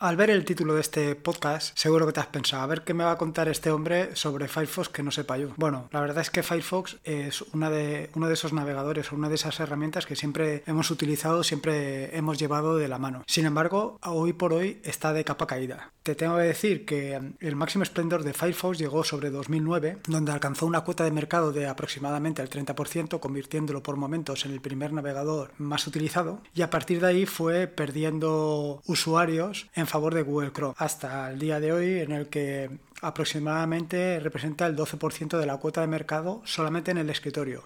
Al ver el título de este podcast, seguro que te has pensado, a ver qué me va a contar este hombre sobre Firefox que no sepa yo. Bueno, la verdad es que Firefox es una de, uno de esos navegadores o una de esas herramientas que siempre hemos utilizado, siempre hemos llevado de la mano. Sin embargo, hoy por hoy está de capa caída. Te tengo que decir que el máximo esplendor de Firefox llegó sobre 2009, donde alcanzó una cuota de mercado de aproximadamente el 30%, convirtiéndolo por momentos en el primer navegador más utilizado, y a partir de ahí fue perdiendo usuarios en favor de Google Chrome, hasta el día de hoy en el que aproximadamente representa el 12% de la cuota de mercado solamente en el escritorio.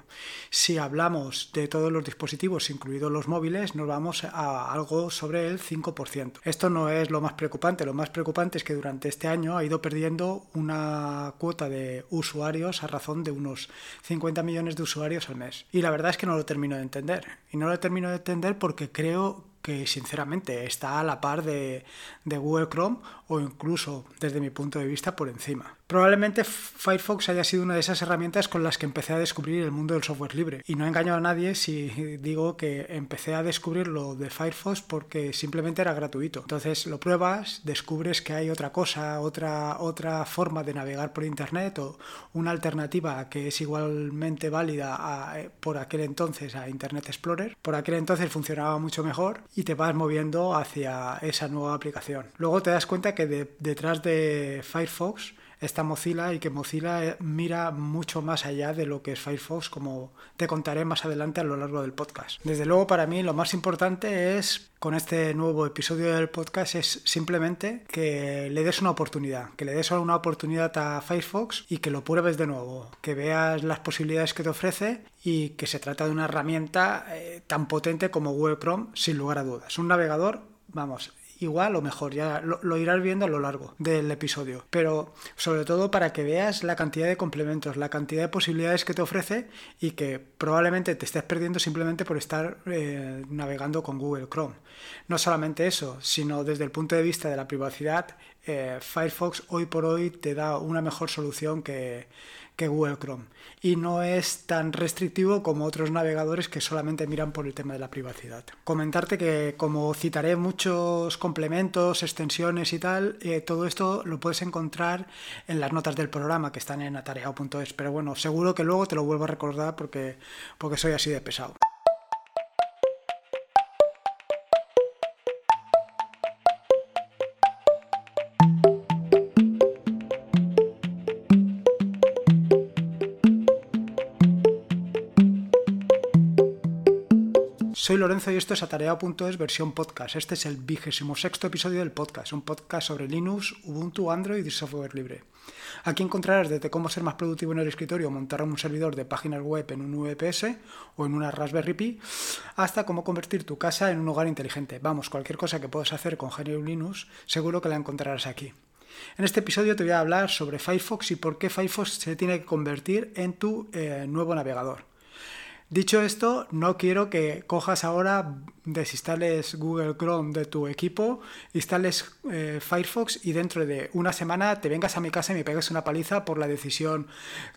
Si hablamos de todos los dispositivos, incluidos los móviles, nos vamos a algo sobre el 5%. Esto no es lo más preocupante, lo más preocupante es que durante este año ha ido perdiendo una cuota de usuarios a razón de unos 50 millones de usuarios al mes. Y la verdad es que no lo termino de entender. Y no lo termino de entender porque creo que sinceramente está a la par de, de, Google Chrome o incluso desde mi punto de vista por encima. Probablemente Firefox haya sido una de esas herramientas con las que empecé a descubrir el mundo del software libre. Y no engaño a nadie si digo que empecé a descubrir lo de Firefox porque simplemente era gratuito. Entonces lo pruebas, descubres que hay otra cosa, otra, otra forma de navegar por Internet o una alternativa que es igualmente válida por aquel entonces a Internet Explorer. Por aquel entonces funcionaba mucho mejor y te vas moviendo hacia esa nueva aplicación. Luego te das cuenta que detrás de Firefox está Mozilla y que Mozilla eh, mira mucho más allá de lo que es Firefox, como te contaré más adelante a lo largo del podcast. Desde luego, para mí lo más importante es con este nuevo episodio del podcast es simplemente que le des una oportunidad, que le des una oportunidad a Firefox y que lo pruebes de nuevo, que veas las posibilidades que te ofrece y que se trata de una herramienta eh, tan potente como Google Chrome, sin lugar a dudas. Un navegador, vamos, igual o mejor, ya lo, irás viendo a lo largo del episodio. Pero sobre todo para que veas la cantidad de complementos, la cantidad de posibilidades que te ofrece y que probablemente te estés perdiendo simplemente por estar eh, navegando con Google Chrome. No solamente eso, sino desde el punto de vista de la privacidad, eh, Firefox hoy por hoy te da una mejor solución que que Google Chrome y no es tan restrictivo como otros navegadores que solamente miran por el tema de la privacidad. Comentarte que como citaré muchos complementos, extensiones y tal, eh, todo esto lo puedes encontrar en las notas del programa que están en atareado.es, pero bueno, seguro que luego te lo vuelvo a recordar porque, porque soy así de pesado. Soy Lorenzo y esto es Atareado.es versión podcast. Este es el vigésimo sexto episodio del podcast, un podcast sobre Linux, Ubuntu, Android y software libre. Aquí encontrarás desde cómo ser más productivo en el escritorio montar un servidor de páginas web en un VPS o en una Raspberry Pi, hasta cómo convertir tu casa en un hogar inteligente. Vamos, cualquier cosa que puedas hacer con GNU Linux, seguro que la encontrarás aquí. En este episodio te voy a hablar sobre Firefox y por qué Firefox se tiene que convertir en tu eh, nuevo navegador. Dicho esto, no quiero que cojas ahora, desinstales Google Chrome de tu equipo, instales eh, Firefox y dentro de una semana te vengas a mi casa y me pegues una paliza por la decisión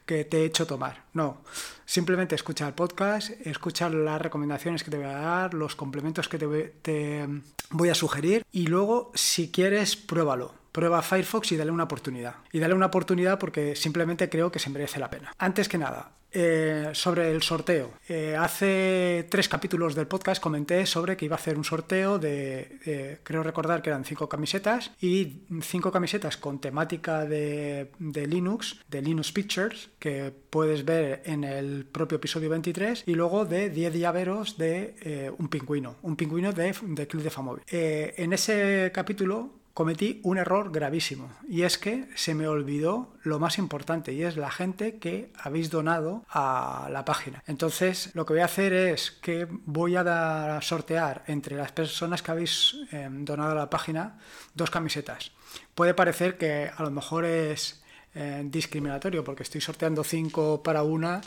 que te he hecho tomar. No, simplemente escucha el podcast, escucha las recomendaciones que te voy a dar, los complementos que te, te voy a sugerir y luego, si quieres, pruébalo prueba Firefox y dale una oportunidad. Y dale una oportunidad porque simplemente creo que se merece la pena. Antes que nada, eh, sobre el sorteo. Eh, hace tres capítulos del podcast comenté sobre que iba a hacer un sorteo de, creo recordar que eran cinco camisetas y cinco camisetas con temática de, Linux, de Linux Pictures, que puedes ver en el propio episodio 23, y luego de 10 llaveros de eh, un pingüino, un pingüino de, de Club de Famóvil. en ese capítulo cometí un error gravísimo y es que se me olvidó lo más importante y es la gente que habéis donado a la página. Entonces lo que voy a hacer es que voy a sortear entre las personas que habéis em, donado a la página dos camisetas. Puede parecer que a lo mejor es eh, discriminatorio porque estoy sorteando 5 para una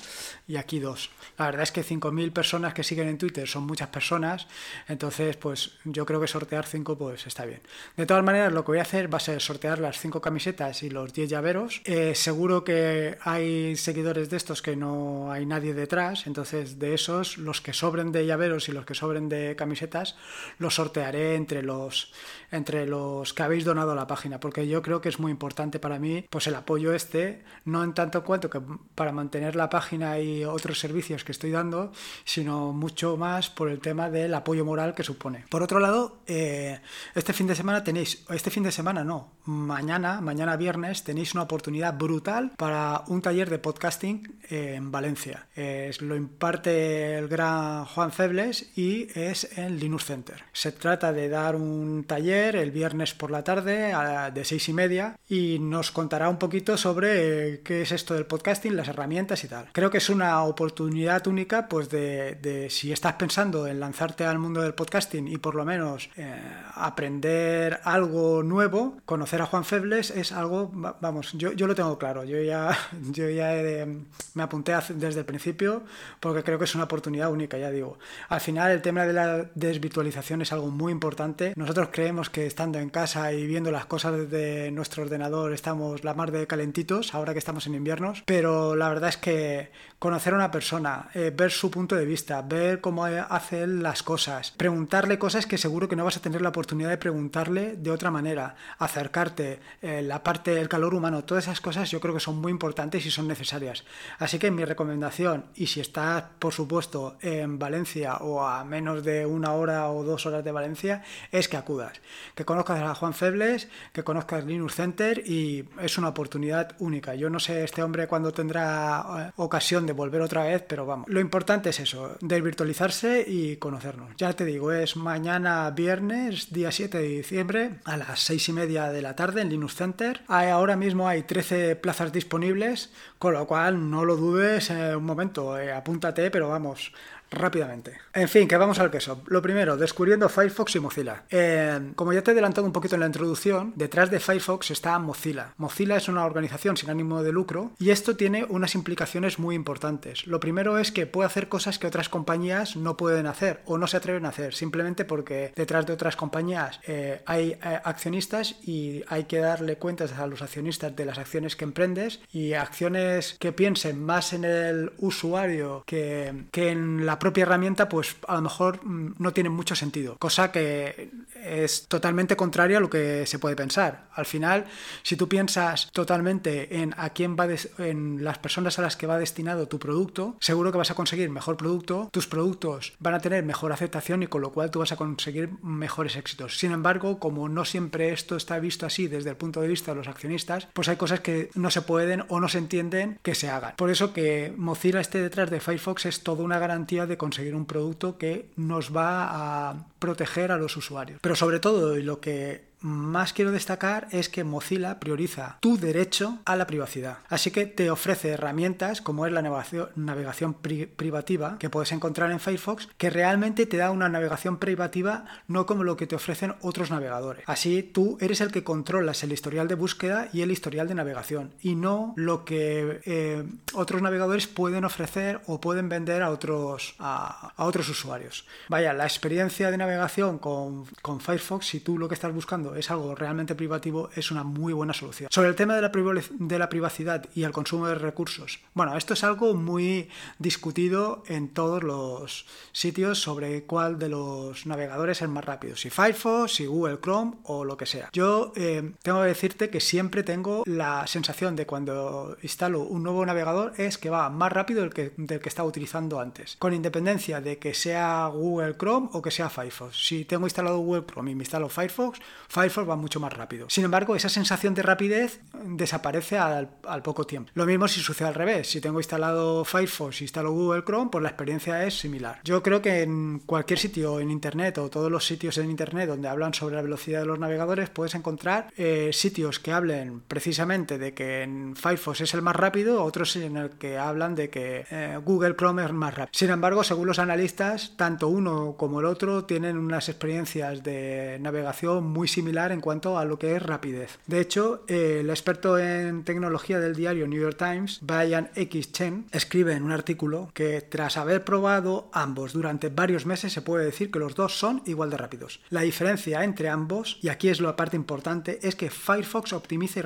y aquí dos. La verdad es que 5.000 personas que siguen en Twitter son muchas personas, entonces pues yo creo que sortear 5 pues está bien. De todas maneras lo que voy a hacer va a ser sortear las 5 camisetas y los 10 llaveros. Eh, seguro que hay seguidores de estos que no hay nadie detrás, entonces de esos los que sobren de llaveros y los que sobren de camisetas los sortearé entre los entre los que habéis donado a la página, porque yo creo que es muy importante para mí pues el apoyo este, no en tanto cuanto que para mantener la página y otros servicios que estoy dando, sino mucho más por el tema del apoyo moral que supone. Por otro lado, eh, este fin de semana tenéis, este fin de semana no, mañana, mañana viernes, tenéis una oportunidad brutal para un taller de podcasting en Valencia. lo imparte el gran Juan Febles y es en Linux Center. Se trata de dar un taller el viernes por la tarde de seis y media y nos contará un poquito sobre eh, qué es esto del podcasting, las herramientas y tal. Creo que es una oportunidad única pues de, si estás pensando en lanzarte al mundo del podcasting y por lo menos eh, aprender algo nuevo, conocer a Juan Febles es algo, vamos, yo, yo lo tengo claro, yo ya, yo ya me apunté desde el principio porque creo que es una oportunidad única, ya digo. Al final el tema de la desvirtualización es algo muy importante. Nosotros creemos que estando en casa y viendo las cosas desde nuestro ordenador estamos la mar de calentitos, ahora que estamos en inviernos, pero la verdad es que conocer a una persona, eh, ver su punto de vista, ver cómo hace las cosas, preguntarle cosas que seguro que no vas a tener la oportunidad de preguntarle de otra manera, acercarte, eh, la parte del calor humano, todas esas cosas yo creo que son muy importantes y son necesarias. Así que mi recomendación, y si estás por supuesto en Valencia o a menos de una hora o dos horas de Valencia, es que acudas que conozcas a Juan Febles, que conozcas Linux Center y es una oportunidad única. Yo no sé este hombre cuándo tendrá eh, ocasión de volver otra vez, pero vamos. Lo importante es eso, desvirtualizarse y conocernos. Ya te digo, es mañana viernes, día 7 de diciembre, a las 6 y media de la tarde en Linux Center. ahora mismo hay 13 plazas disponibles, con lo cual no lo dudes en un momento, eh, apúntate, pero vamos, rápidamente. En fin, que vamos al queso. Lo primero, descubriendo Firefox y Mozilla. Eh, como ya te he adelantado un poquito en la introducción, detrás de Firefox está Mozilla. Mozilla es una organización sin ánimo de lucro y esto tiene unas implicaciones muy importantes. Lo primero es que puede hacer cosas que otras compañías no pueden hacer o no se atreven a hacer, simplemente porque detrás de otras compañías eh, hay eh, accionistas y hay que darle cuentas a los accionistas de las acciones que emprendes y acciones que piensen más en el usuario que, que en la propia herramienta, pues a lo mejor mm, no tiene mucho sentido. Cosa que es totalmente contraria a lo que se puede pensar. Al final, si tú piensas totalmente en a quién va en las personas a las que va destinado tu producto, seguro que vas a conseguir mejor producto, tus productos van a tener mejor aceptación y con lo cual tú vas a conseguir mejores éxitos. Sin embargo, como no siempre esto está visto así desde el punto de vista de los accionistas, pues hay cosas que no se pueden o no se entienden que se hagan. Por eso que Mozilla esté detrás de Firefox es toda una garantía de conseguir un producto que nos va a proteger a los usuarios. Pero sobre todo, y lo que más quiero destacar es que Mozilla prioriza tu derecho a la privacidad. Así que te ofrece herramientas como es la navegación, privativa que puedes encontrar en Firefox, que realmente te da una navegación privativa no como lo que te ofrecen otros navegadores. Así tú eres el que controlas el historial de búsqueda y el historial de navegación y no lo que eh, otros navegadores pueden ofrecer o pueden vender a otros, a, otros usuarios. Vaya, la experiencia de navegación con, con Firefox, si tú lo que estás buscando es algo realmente privativo, es una muy buena solución. Sobre el tema de la, de la privacidad y el consumo de recursos, bueno, esto es algo muy discutido en todos los sitios sobre cuál de los navegadores es más rápido, si Firefox, si Google Chrome o lo que sea. Yo eh, tengo que decirte que siempre tengo la sensación de cuando instalo un nuevo navegador es que va más rápido del que, del que estaba utilizando antes, con independencia de que sea Google Chrome o que sea Firefox. Si tengo instalado Google Chrome y me instalo Firefox, Firefox va mucho más rápido. Sin embargo, esa sensación de rapidez desaparece al, poco tiempo. Lo mismo si sucede al revés. Si tengo instalado Firefox y instalo Google Chrome, pues la experiencia es similar. Yo creo que en cualquier sitio en Internet o todos los sitios en Internet donde hablan sobre la velocidad de los navegadores, puedes encontrar eh, sitios que hablen precisamente de que en Firefox es el más rápido, otros en el que hablan de que eh, Google Chrome es más rápido. Sin embargo, según los analistas, tanto uno como el otro tienen unas experiencias de navegación muy similares en cuanto a lo que es rapidez. De hecho, el experto en tecnología del diario New York Times, Brian X. Chen, escribe en un artículo que tras haber probado ambos durante varios meses se puede decir que los dos son igual de rápidos. La diferencia entre ambos, y aquí es la parte importante, es que Firefox optimiza,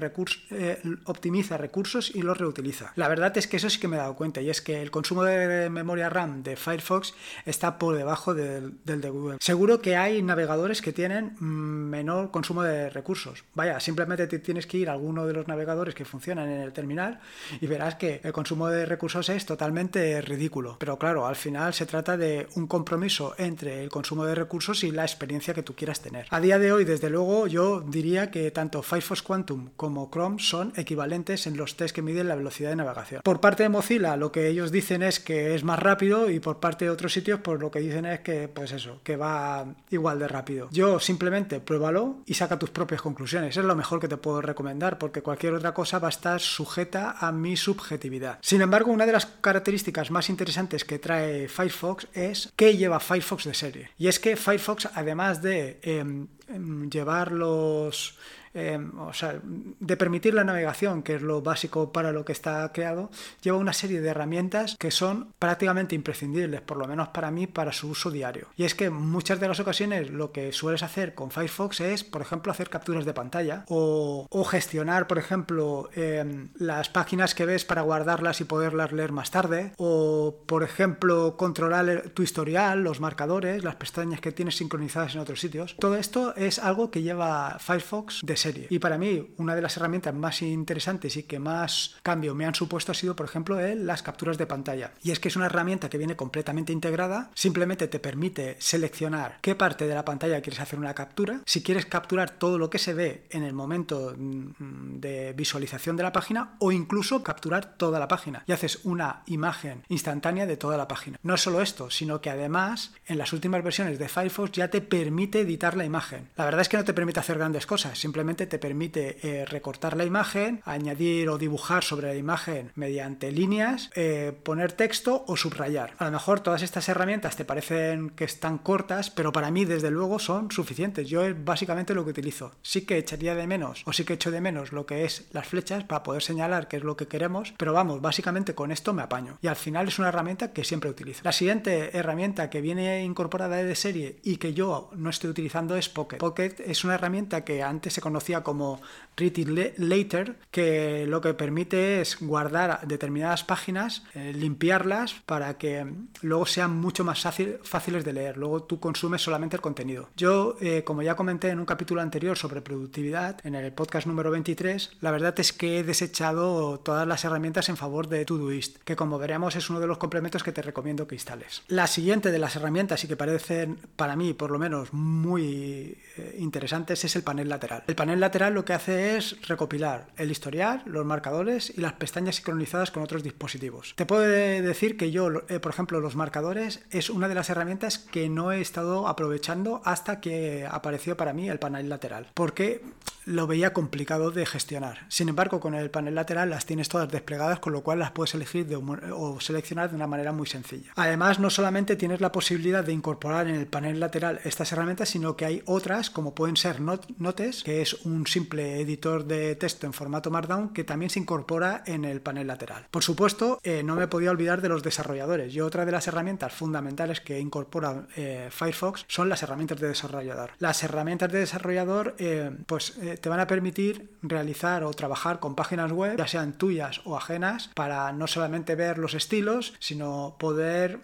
eh, recursos y los reutiliza. La verdad es que eso sí que me he dado cuenta y es que el consumo de memoria RAM de Firefox está por debajo del, del de Google. Seguro que hay navegadores que tienen mm, menor consumo de recursos. Vaya, simplemente te tienes que ir a alguno de los navegadores que funcionan en el terminal y verás que el consumo de recursos es totalmente ridículo. Pero claro, al final se trata de un compromiso entre el consumo de recursos y la experiencia que tú quieras tener. A día de hoy, desde luego, yo diría que tanto Firefox Quantum como Chrome son equivalentes en los test que miden la velocidad de navegación. Por parte de Mozilla, lo que ellos dicen es que es más rápido y por parte de otros sitios, pues lo que dicen es que, pues eso, que va igual de rápido. Yo simplemente pruébalo y saca tus propias conclusiones. Es lo mejor que te puedo recomendar porque cualquier otra cosa va a estar sujeta a mi subjetividad. Sin embargo, una de las características más interesantes que trae Firefox es que lleva Firefox de serie. Y es que Firefox, además de em, em, llevar los Em, o sea, de permitir la navegación, que es lo básico para lo que está creado, lleva una serie de herramientas que son prácticamente imprescindibles, por lo menos para mí, para su uso diario. Y es que muchas de las ocasiones lo que sueles hacer con Firefox es, por ejemplo, hacer capturas de pantalla o, gestionar, por ejemplo, em, las páginas que ves para guardarlas y poderlas leer más tarde o, por ejemplo, controlar tu historial, los marcadores, las pestañas que tienes sincronizadas en otros sitios. Todo esto es algo que lleva Firefox de serie. Y para mí, una de las herramientas más interesantes y que más cambio me han supuesto ha sido, por ejemplo, las capturas de pantalla. Y es que es una herramienta que viene completamente integrada, simplemente te permite seleccionar qué parte de la pantalla quieres hacer una captura. Si quieres capturar todo lo que se ve en el momento mm, de visualización de la página o incluso capturar toda la página y haces una imagen instantánea de toda la página. No solo esto, sino que además en las últimas versiones de Firefox ya te permite editar la imagen. La verdad es que no te permite hacer grandes cosas, simplemente te permite eh, recortar la imagen, añadir o dibujar sobre la imagen mediante líneas, eh, poner texto o subrayar. A lo mejor todas estas herramientas te parecen que están cortas, pero para mí desde luego son suficientes. Yo es básicamente lo que utilizo. Sí que echaría de menos o sí que echo de menos lo que es las flechas para poder señalar qué es lo que queremos, pero vamos, básicamente con esto me apaño. Y al final es una herramienta que siempre utilizo. La siguiente herramienta que viene incorporada de serie y que yo no estoy utilizando es Pocket. Pocket es una herramienta que antes se conocía como Read It Later, que lo que permite es guardar determinadas páginas, eh, limpiarlas para que luego sean mucho más fáciles de leer. Luego tú consumes solamente el contenido. Yo, eh, como ya comenté en un capítulo anterior sobre productividad, en el podcast número 23, la verdad es que he desechado todas las herramientas en favor de Todoist, que como veremos es uno de los complementos que te recomiendo que instales. La siguiente de las herramientas y que parecen para mí por lo menos muy eh, interesantes es el panel lateral. El panel lateral lo que hace es recopilar el historial, los marcadores y las pestañas sincronizadas con otros dispositivos. Te puedo decir que yo, eh, por ejemplo, los marcadores es una de las herramientas que no he estado aprovechando hasta que apareció para mí el panel lateral, porque lo veía complicado de gestionar. Sin embargo, con el panel lateral las tienes todas desplegadas, con lo cual las puedes elegir o seleccionar de una manera muy sencilla. Además, no solamente tienes la posibilidad de incorporar en el panel lateral estas herramientas, sino que hay otras, como pueden ser Notes, que es un simple editor de texto en formato Markdown que también se incorpora en el panel lateral. Por supuesto, eh, no me podía olvidar de los desarrolladores y otra de las herramientas fundamentales que incorpora eh, Firefox son las herramientas de desarrollador. Las herramientas de desarrollador eh, pues, te van a permitir realizar o trabajar con páginas web, ya sean tuyas o ajenas, para no solamente ver los estilos, sino poder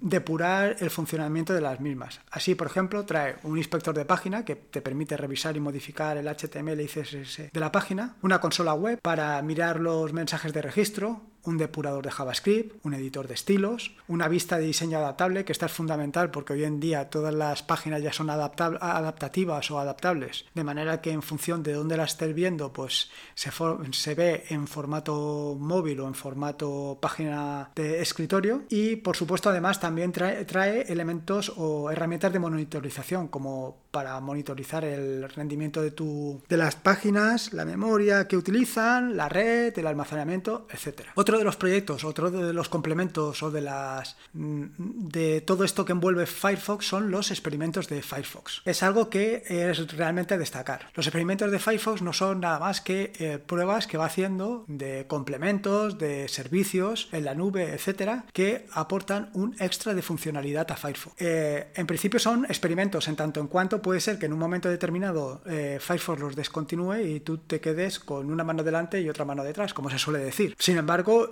depurar el funcionamiento de las mismas. Así, por ejemplo, trae un inspector de página que te permite revisar y modificar el HTML y CSS de la página, una consola web para mirar los mensajes de registro, un depurador de JavaScript, un editor de estilos, una vista de diseño adaptable, que esta es fundamental porque hoy en día todas las páginas ya son adaptativas o adaptables, de manera que en función de dónde la estés viendo, pues se, se ve en formato móvil o en formato página de escritorio. Y por supuesto, además, también trae, trae elementos o herramientas de monitorización, como para monitorizar el rendimiento de, tu, de las páginas, la memoria que utilizan, la red, el almacenamiento, etc. Otro de los proyectos, otro de los complementos o de las mm, de todo esto que envuelve Firefox son los experimentos de Firefox. Es algo que es realmente destacar. Los experimentos de Firefox no son nada más que eh, pruebas que va haciendo de complementos, de servicios en la nube, etcétera, que aportan un extra de funcionalidad a Firefox. Eh, en principio son experimentos en tanto en cuanto puede ser que en un momento determinado eh, Firefox los descontinúe y tú te quedes con una mano delante y otra mano detrás, como se suele decir. Sin embargo,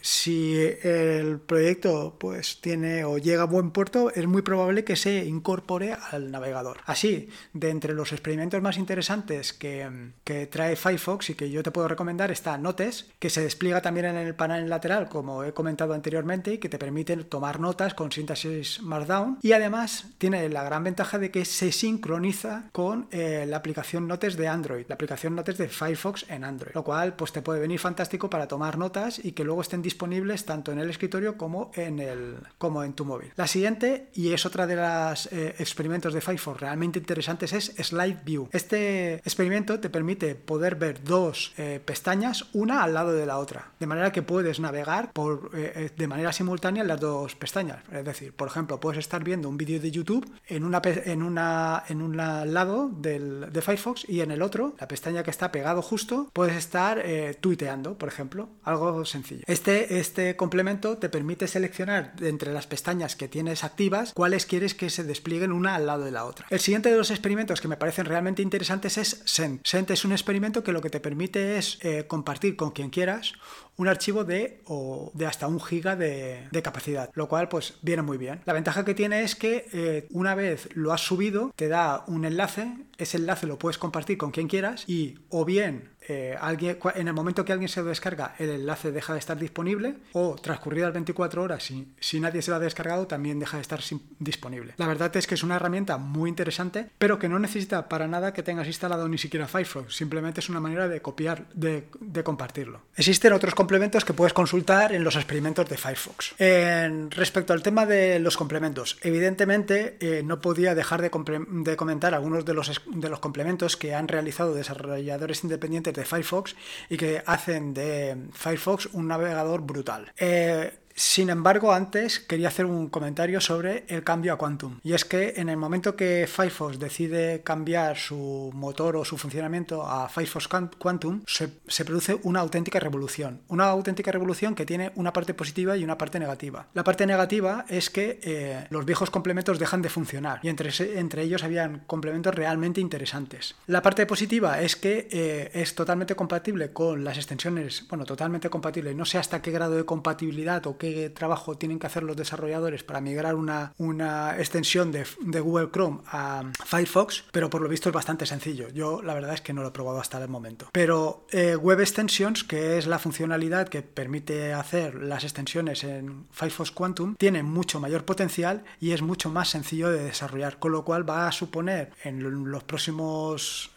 si el proyecto pues tiene o llega a buen puerto, es muy probable que se incorpore al navegador. Así, de entre los experimentos más interesantes que, que trae Firefox y que yo te puedo recomendar está Notes, que se despliega también en el panel lateral, como he comentado anteriormente, y que te permite tomar notas con síntesis Markdown. Y además tiene la gran ventaja de que se sincroniza con eh, la aplicación Notes de Android, la aplicación Notes de Firefox en Android, lo cual pues te puede venir fantástico para tomar notas y que luego estén disponibles tanto en el escritorio como en, el, como en tu móvil. La siguiente, y es otra de los eh, experimentos de Firefox realmente interesantes, es Slide View. Este experimento te permite poder ver dos eh, pestañas, una al lado de la otra, de manera que puedes navegar por, de manera simultánea en las dos pestañas. Es decir, por ejemplo, puedes estar viendo un vídeo de YouTube en, una, en, una, en un lado del, de Firefox y en el otro, la pestaña que está pegado justo, puedes estar tuiteando, por ejemplo, algo sencillo. Este, este complemento te permite seleccionar entre las pestañas que tienes activas cuáles quieres que se desplieguen una al lado de la otra. El siguiente de los experimentos que me parecen realmente interesantes es Send. Send es un experimento que lo que te permite es eh, compartir con quien quieras un archivo de, o de hasta un giga de, capacidad, lo cual pues viene muy bien. La ventaja que tiene es que eh, una vez lo has subido, te da un enlace, ese enlace lo puedes compartir con quien quieras y o bien eh, alguien, en el momento que alguien se lo descarga, el enlace deja de estar disponible o transcurridas 24 horas, si, si nadie se lo ha descargado, también deja de estar disponible. La verdad es que es una herramienta muy interesante, pero que no necesita para nada que tengas instalado ni siquiera Firefox, simplemente es una manera de copiar, de, de compartirlo. Existen otros complementos que puedes consultar en los experimentos de Firefox. En, respecto al tema de los complementos, evidentemente eh, no podía dejar de, de comentar algunos de los, de los complementos que han realizado desarrolladores independientes de Firefox y que hacen de Firefox un navegador brutal. Eh, sin embargo, antes quería hacer un comentario sobre el cambio a Quantum. Y es que en el momento que Firefox decide cambiar su motor o su funcionamiento a Firefox Quantum, se, produce una auténtica revolución. Una auténtica revolución que tiene una parte positiva y una parte negativa. La parte negativa es que eh, los viejos complementos dejan de funcionar y entre, entre ellos habían complementos realmente interesantes. La parte positiva es que eh, es totalmente compatible con las extensiones, bueno, totalmente compatible, no sé hasta qué grado de compatibilidad o qué trabajo tienen que hacer los desarrolladores para migrar una, una extensión de, Google Chrome a Firefox, pero por lo visto es bastante sencillo. Yo la verdad es que no lo he probado hasta el momento. Pero eh, Web Extensions, que es la funcionalidad que permite hacer las extensiones en Firefox Quantum, tiene mucho mayor potencial y es mucho más sencillo de desarrollar, con lo cual va a suponer en los próximos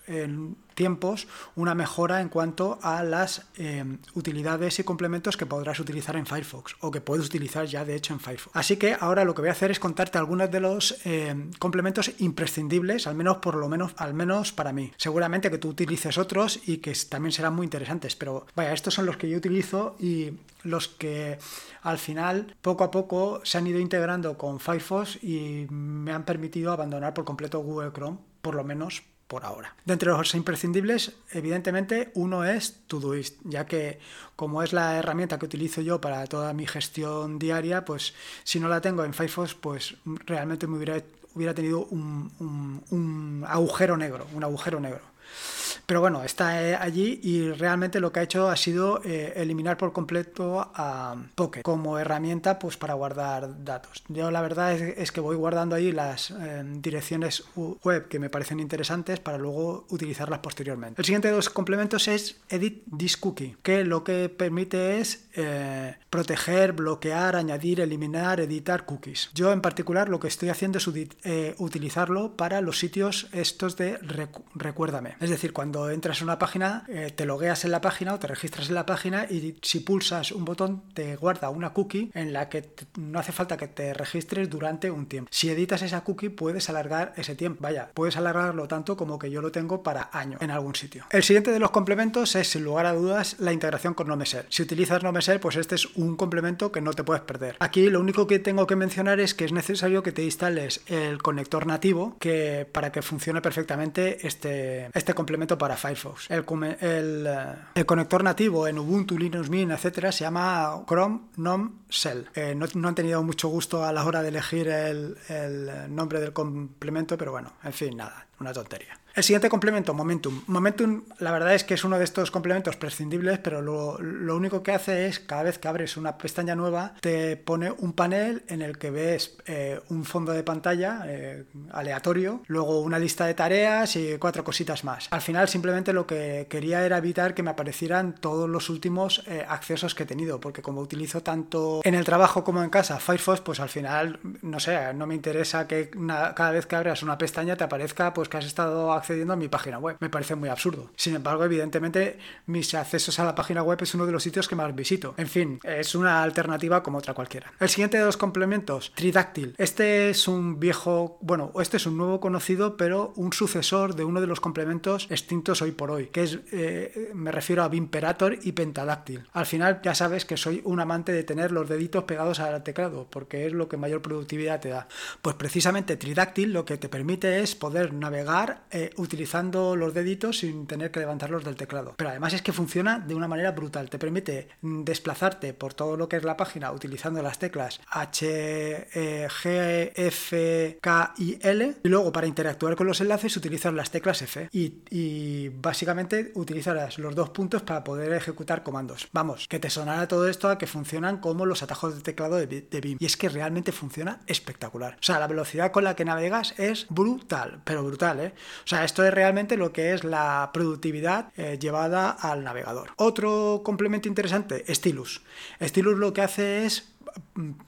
tiempos una mejora en cuanto a las eh, utilidades y complementos que podrás utilizar en Firefox o que puedes utilizar ya de hecho en Firefox. Así que ahora lo que voy a hacer es contarte algunos de los eh, complementos imprescindibles, al menos por lo menos, al menos para mí. Seguramente que tú utilices otros y que también serán muy interesantes, pero vaya, estos son los que yo utilizo y los que al final poco a poco se han ido integrando con Firefox y me han permitido abandonar por completo Google Chrome, por lo menos por ahora. De entre los imprescindibles, evidentemente, uno es Todoist, ya que como es la herramienta que utilizo yo para toda mi gestión diaria, pues si no la tengo en Firefox, pues realmente me hubiera, hubiera tenido un, un agujero negro, un agujero negro. Pero bueno, está eh, allí y realmente lo que ha hecho ha sido eh, eliminar por completo a Pocket como herramienta pues, para guardar datos. Yo la verdad es, que voy guardando ahí las eh, direcciones web que me parecen interesantes para luego utilizarlas posteriormente. El siguiente de los complementos es Edit This Cookie, que lo que permite es proteger, bloquear, añadir, eliminar, editar cookies. Yo en particular lo que estoy haciendo es utilizarlo para los sitios estos de recuérdame. Es decir, cuando entras en una página, eh, te logueas en la página o te registras en la página y si pulsas un botón te guarda una cookie en la que no hace falta que te registres durante un tiempo. Si editas esa cookie puedes alargar ese tiempo. Vaya, puedes alargarlo tanto como que yo lo tengo para años en algún sitio. El siguiente de los complementos es sin lugar a dudas la integración con NoMesel. Si utilizas NoMesel, pues este es un complemento que no te puedes perder. Aquí lo único que tengo que mencionar es que es necesario que te instales el conector nativo que para que funcione perfectamente este, este complemento para Firefox. El, el, eh, el conector nativo en Ubuntu, Linux Mint, etcétera, se llama Chrome Nom Shell. Eh, no, han tenido mucho gusto a la hora de elegir el, el nombre del complemento, pero bueno, en fin, nada, una tontería. El siguiente complemento, Momentum. Momentum, la verdad es que es uno de estos complementos prescindibles, pero lo, único que hace es, cada vez que abres una pestaña nueva, te pone un panel en el que ves eh, un fondo de pantalla eh, aleatorio, luego una lista de tareas y cuatro cositas más. Al final, simplemente lo que quería era evitar que me aparecieran todos los últimos eh, accesos que he tenido, porque como utilizo tanto en el trabajo como en casa Firefox, pues al final, no sé, no me interesa que cada vez que abras una pestaña te aparezca pues que has estado accediendo a mi página web. Me parece muy absurdo. Sin embargo, evidentemente, mis accesos a la página web es uno de los sitios que más visito. En fin, es una alternativa como otra cualquiera. El siguiente de los complementos, Tridáctil. Este es un viejo, bueno, este es un nuevo conocido, pero un sucesor de uno de los complementos extintos hoy por hoy, que es, eh, me refiero a Vimperator y Pentadáctil. Al final, ya sabes que soy un amante de tener los deditos pegados al teclado, porque es lo que mayor productividad te da. Pues precisamente Tridáctil lo que te permite es poder navegar eh, utilizando los deditos sin tener que levantarlos del teclado. Pero además es que funciona de una manera brutal. Te permite desplazarte por todo lo que es la página utilizando las teclas H, e, G, F, K y L. Y luego para interactuar con los enlaces utilizas las teclas F. Y, básicamente utilizarás los dos puntos para poder ejecutar comandos. Vamos, que te sonará todo esto a que funcionan como los atajos de teclado de, de BIM. Y es que realmente funciona espectacular. O sea, la velocidad con la que navegas es brutal, pero brutal, ¿eh? O sea, esto es realmente lo que es la productividad eh, llevada al navegador. Otro complemento interesante, Stylus. Stylus lo que hace es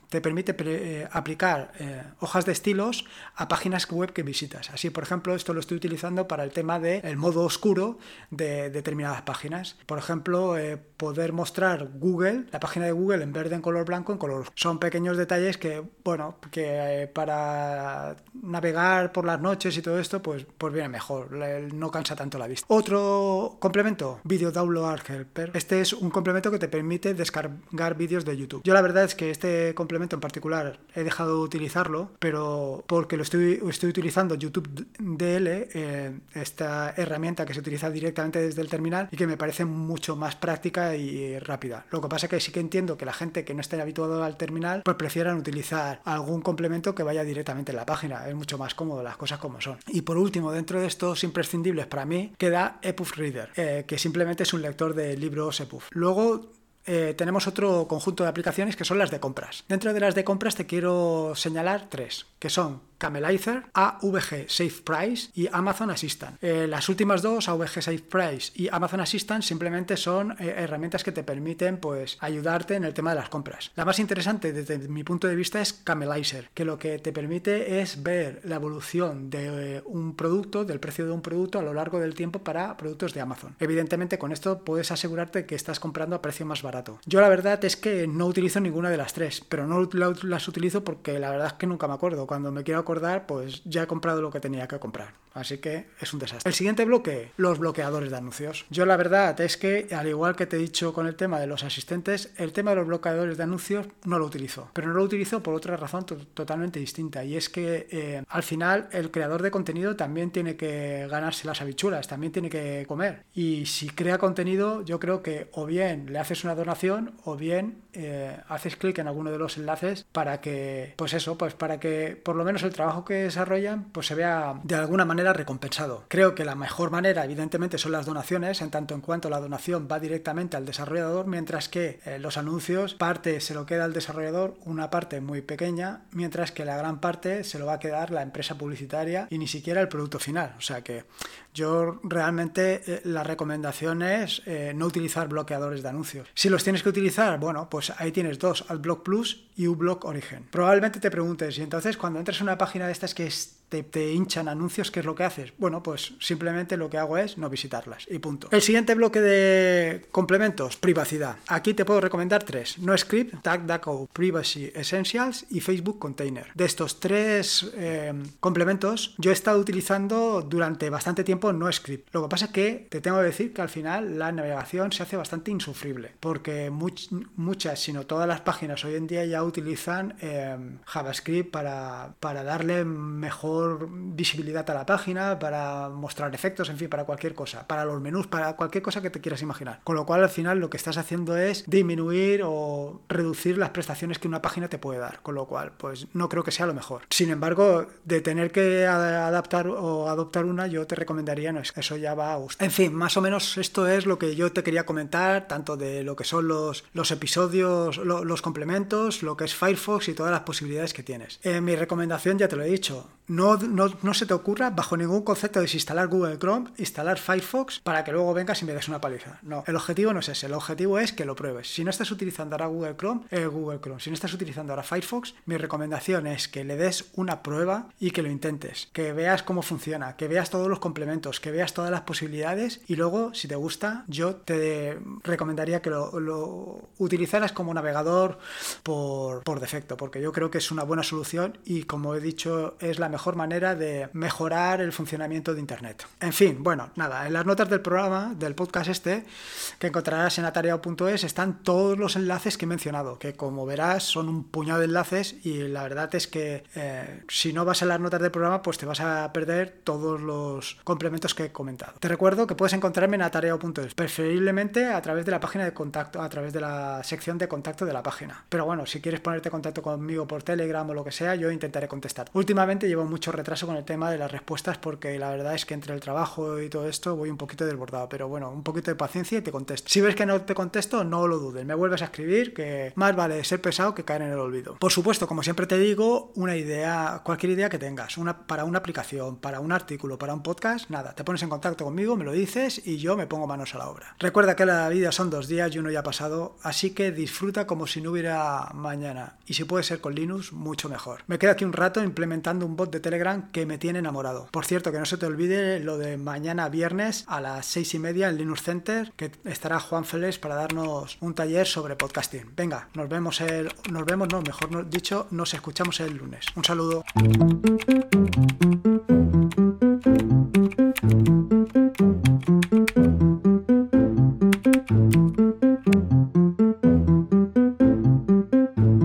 te permite eh, aplicar eh, hojas de estilos a páginas web que visitas. Así, por ejemplo, esto lo estoy utilizando para el tema del modo oscuro de determinadas páginas. Por ejemplo, eh, poder mostrar Google, la página de Google en verde, en color blanco, en color. Son pequeños detalles que, bueno, que para navegar por las noches y todo esto, pues, pues viene mejor. No cansa tanto la vista. Otro complemento, Video Download Helper. Este es un complemento que te permite descargar vídeos de YouTube. Yo la verdad es que este complemento en particular he dejado de utilizarlo, pero porque lo estoy, estoy utilizando YouTube DL, eh, esta herramienta que se utiliza directamente desde el terminal y que me parece mucho más práctica y rápida. Lo que pasa es que sí que entiendo que la gente que no esté habituado al terminal, pues prefieran utilizar algún complemento que vaya directamente en la página. Es mucho más cómodo las cosas como son. Y por último, dentro de estos imprescindibles para mí, queda EPUB Reader, eh, que simplemente es un lector de libros EPUB. Luego eh, tenemos otro conjunto de aplicaciones que son las de compras. Dentro de las de compras te quiero señalar tres, que son Camelizer, AVG Safe Price y Amazon Assistant. Eh, las últimas dos, AVG Safe Price y Amazon Assistant, simplemente son eh, herramientas que te permiten pues, ayudarte en el tema de las compras. La más interesante desde mi punto de vista es Camelizer, que lo que te permite es ver la evolución de un producto, del precio de un producto a lo largo del tiempo para productos de Amazon. Evidentemente con esto puedes asegurarte que estás comprando a precio más barato yo la verdad es que no utilizo ninguna de las tres, pero no las utilizo porque la verdad es que nunca me acuerdo. Cuando me quiero acordar, pues ya he comprado lo que tenía que comprar. Así que es un desastre. El siguiente bloque, los bloqueadores de anuncios. Yo la verdad es que, al igual que te he dicho con el tema de los asistentes, el tema de los bloqueadores de anuncios no lo utilizo. Pero no lo utilizo por otra razón totalmente distinta. Y es que eh, al final el creador de contenido también tiene que ganarse las habichuelas, también tiene que comer. Y si crea contenido, yo creo que o bien le haces una donación o bien eh, haces clic en alguno de los enlaces para que, pues eso, pues para que por lo menos el trabajo que desarrollan pues se vea de alguna manera recompensado. Creo que la mejor manera, evidentemente, son las donaciones, en tanto en cuanto la donación va directamente al desarrollador, mientras que eh, los anuncios, parte se lo queda al desarrollador, una parte muy pequeña, mientras que la gran parte se lo va a quedar la empresa publicitaria y ni siquiera el producto final. O sea que Yo realmente eh, la recomendación es eh, no utilizar bloqueadores de anuncios. Si los tienes que utilizar, bueno, pues ahí tienes dos, AdBlock Plus y uBlock Origin. Probablemente te preguntes, y entonces cuando entres en una página de estas que te, te, hinchan anuncios, ¿qué es lo que haces? Bueno, pues simplemente lo que hago es no visitarlas y punto. El siguiente bloque de complementos, privacidad. Aquí te puedo recomendar tres. NoScript, DuckDuckGo, Privacy Essentials y Facebook Container. De estos tres eh, complementos, yo he estado utilizando durante bastante tiempo NoScript. Lo que pasa es que te tengo que decir que al final la navegación se hace bastante insufrible, porque much, muchas, sino todas las páginas hoy en día ya utilizan eh, JavaScript para, para darle mejor visibilidad a la página, para mostrar efectos, en fin, para cualquier cosa, para los menús, para cualquier cosa que te quieras imaginar. Con lo cual al final lo que estás haciendo es disminuir o reducir las prestaciones que una página te puede dar, con lo cual pues no creo que sea lo mejor. Sin embargo, de tener que adaptar o adoptar una, yo te recomendaría eso ya va a gustar. En fin, más o menos esto es lo que yo te quería comentar, tanto de lo que son los, los episodios, lo, los complementos, lo que es Firefox y todas las posibilidades que tienes. Eh, mi recomendación ya te lo he dicho, no, no, no se te ocurra bajo ningún concepto desinstalar Google Chrome, instalar Firefox para que luego vengas y me des una paliza. No, el objetivo no es ese, el objetivo es que lo pruebes. Si no estás utilizando ahora Google Chrome, eh, Google Chrome, si no estás utilizando ahora Firefox, mi recomendación es que le des una prueba y que lo intentes, que veas cómo funciona, que veas todos los complementos, que veas todas las posibilidades y luego, si te gusta, yo te recomendaría que lo, utilizaras como navegador por, por defecto, porque yo creo que es una buena solución y como he dicho, es la mejor manera de mejorar el funcionamiento de Internet. En fin, bueno, nada, en las notas del programa, del podcast este, que encontrarás en atareado.es, están todos los enlaces que he mencionado, que como verás son un puñado de enlaces y la verdad es que eh, si no vas a las notas del programa, pues te vas a perder todos los complementos que he comentado. Te recuerdo que puedes encontrarme en atareado.es, preferiblemente a través de la página de contacto, a través de la sección de contacto de la página. Pero bueno, si quieres ponerte en contacto conmigo por Telegram o lo que sea, yo intentaré contestar. Últimamente llevo mucho retraso con el tema de las respuestas porque la verdad es que entre el trabajo y todo esto voy un poquito desbordado, pero bueno, un poquito de paciencia y te contesto. Si ves que no te contesto, no lo dudes, me vuelves a escribir que más vale ser pesado que caer en el olvido. Por supuesto, como siempre te digo, una idea, cualquier idea que tengas, una para una aplicación, para un artículo, para un podcast, te pones en contacto conmigo, me lo dices y yo me pongo manos a la obra. Recuerda que la vida son dos días y uno ya ha pasado, así que disfruta como si no hubiera mañana y si puede ser con Linux, mucho mejor. Me quedo aquí un rato implementando un bot de Telegram que me tiene enamorado. Por cierto, que no se te olvide lo de mañana viernes a las seis y media en Linux Center, que estará Juan Félix para darnos un taller sobre podcasting. Venga, nos vemos el, nos vemos, no, mejor dicho, nos escuchamos el lunes. Un saludo.